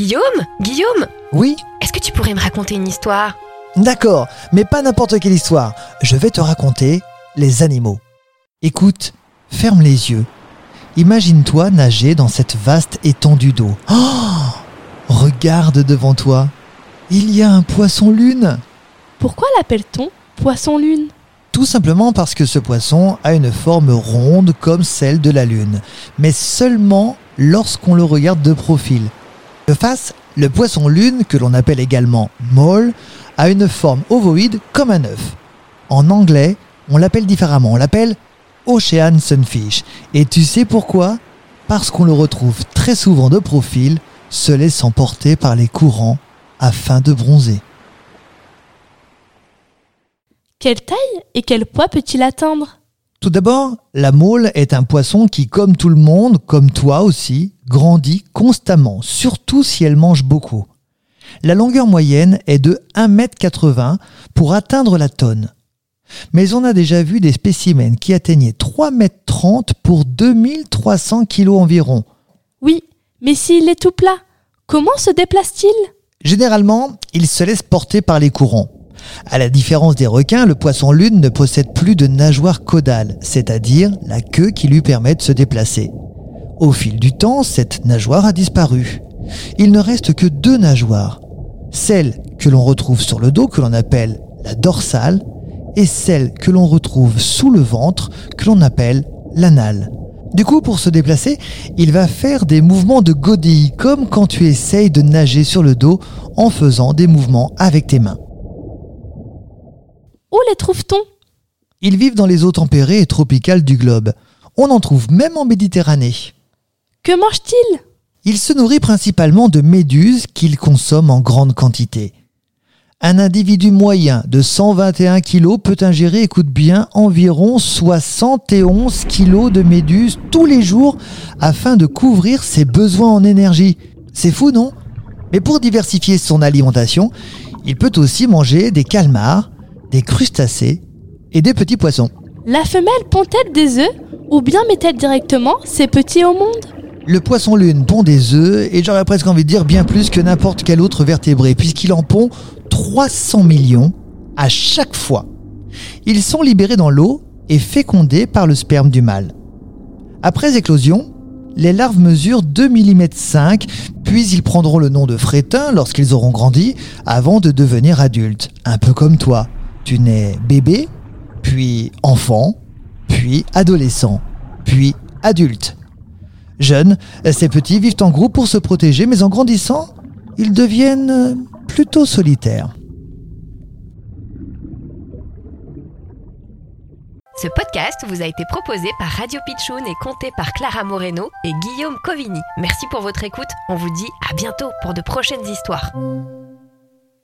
Guillaume Guillaume Oui Est-ce que tu pourrais me raconter une histoire? D'accord, mais pas n'importe quelle histoire. Je vais te raconter les animaux. Écoute, ferme les yeux. Imagine-toi nager dans cette vaste étendue d'eau. Oh Regarde devant toi. Il y a un poisson lune. Pourquoi l'appelle-t-on poisson lune? Tout simplement parce que ce poisson a une forme ronde comme celle de la lune, mais seulement lorsqu'on le regarde de profil. De face, le poisson lune, que l'on appelle également mole, a une forme ovoïde comme un œuf. En anglais, on l'appelle différemment, on l'appelle Ocean Sunfish. Et tu sais pourquoi? Parce qu'on le retrouve très souvent de profil, se laissant porter par les courants afin de bronzer. Quelle taille et quel poids peut-il atteindre? Tout d'abord, la mole est un poisson qui, comme tout le monde, comme toi aussi, grandit constamment, surtout si elle mange beaucoup. La longueur moyenne est de 1m80 pour atteindre la tonne. Mais on a déjà vu des spécimens qui atteignaient 3m30 pour 2300 kg environ. Oui, mais s'il est tout plat, comment se déplace-t-il? Généralement, il se laisse porter par les courants. À la différence des requins, le poisson lune ne possède plus de nageoire caudale, c'est-à-dire la queue qui lui permet de se déplacer. Au fil du temps, cette nageoire a disparu. Il ne reste que deux nageoires. Celle que l'on retrouve sur le dos, que l'on appelle la dorsale, et celle que l'on retrouve sous le ventre, que l'on appelle l'anale. Du coup, pour se déplacer, il va faire des mouvements de godille, comme quand tu essayes de nager sur le dos en faisant des mouvements avec tes mains. Où les trouve-t-on? Ils vivent dans les eaux tempérées et tropicales du globe. On en trouve même en Méditerranée. Que mange-t-il? Il se nourrit principalement de méduses qu'il consomme en grande quantité. Un individu moyen de 121 kg peut ingérer, écoute bien, environ 71 kg de méduses tous les jours afin de couvrir ses besoins en énergie. C'est fou, non? Mais pour diversifier son alimentation, il peut aussi manger des calmars, des crustacés et des petits poissons. La femelle pond-elle des œufs ou bien met-elle directement ses petits au monde? Le poisson lune pond des œufs et j'aurais presque envie de dire bien plus que n'importe quel autre vertébré puisqu'il en pond 300 millions à chaque fois. Ils sont libérés dans l'eau et fécondés par le sperme du mâle. Après éclosion, les larves mesurent 2 mm 5, puis ils prendront le nom de frétins lorsqu'ils auront grandi, avant de devenir adultes, un peu comme toi. Tu nais bébé, puis enfant, puis adolescent, puis adulte. Jeunes, ces petits vivent en groupe pour se protéger, mais en grandissant, ils deviennent plutôt solitaires. Ce podcast vous a été proposé par Radio Pitchoun et compté par Clara Moreno et Guillaume Covini. Merci pour votre écoute. On vous dit à bientôt pour de prochaines histoires.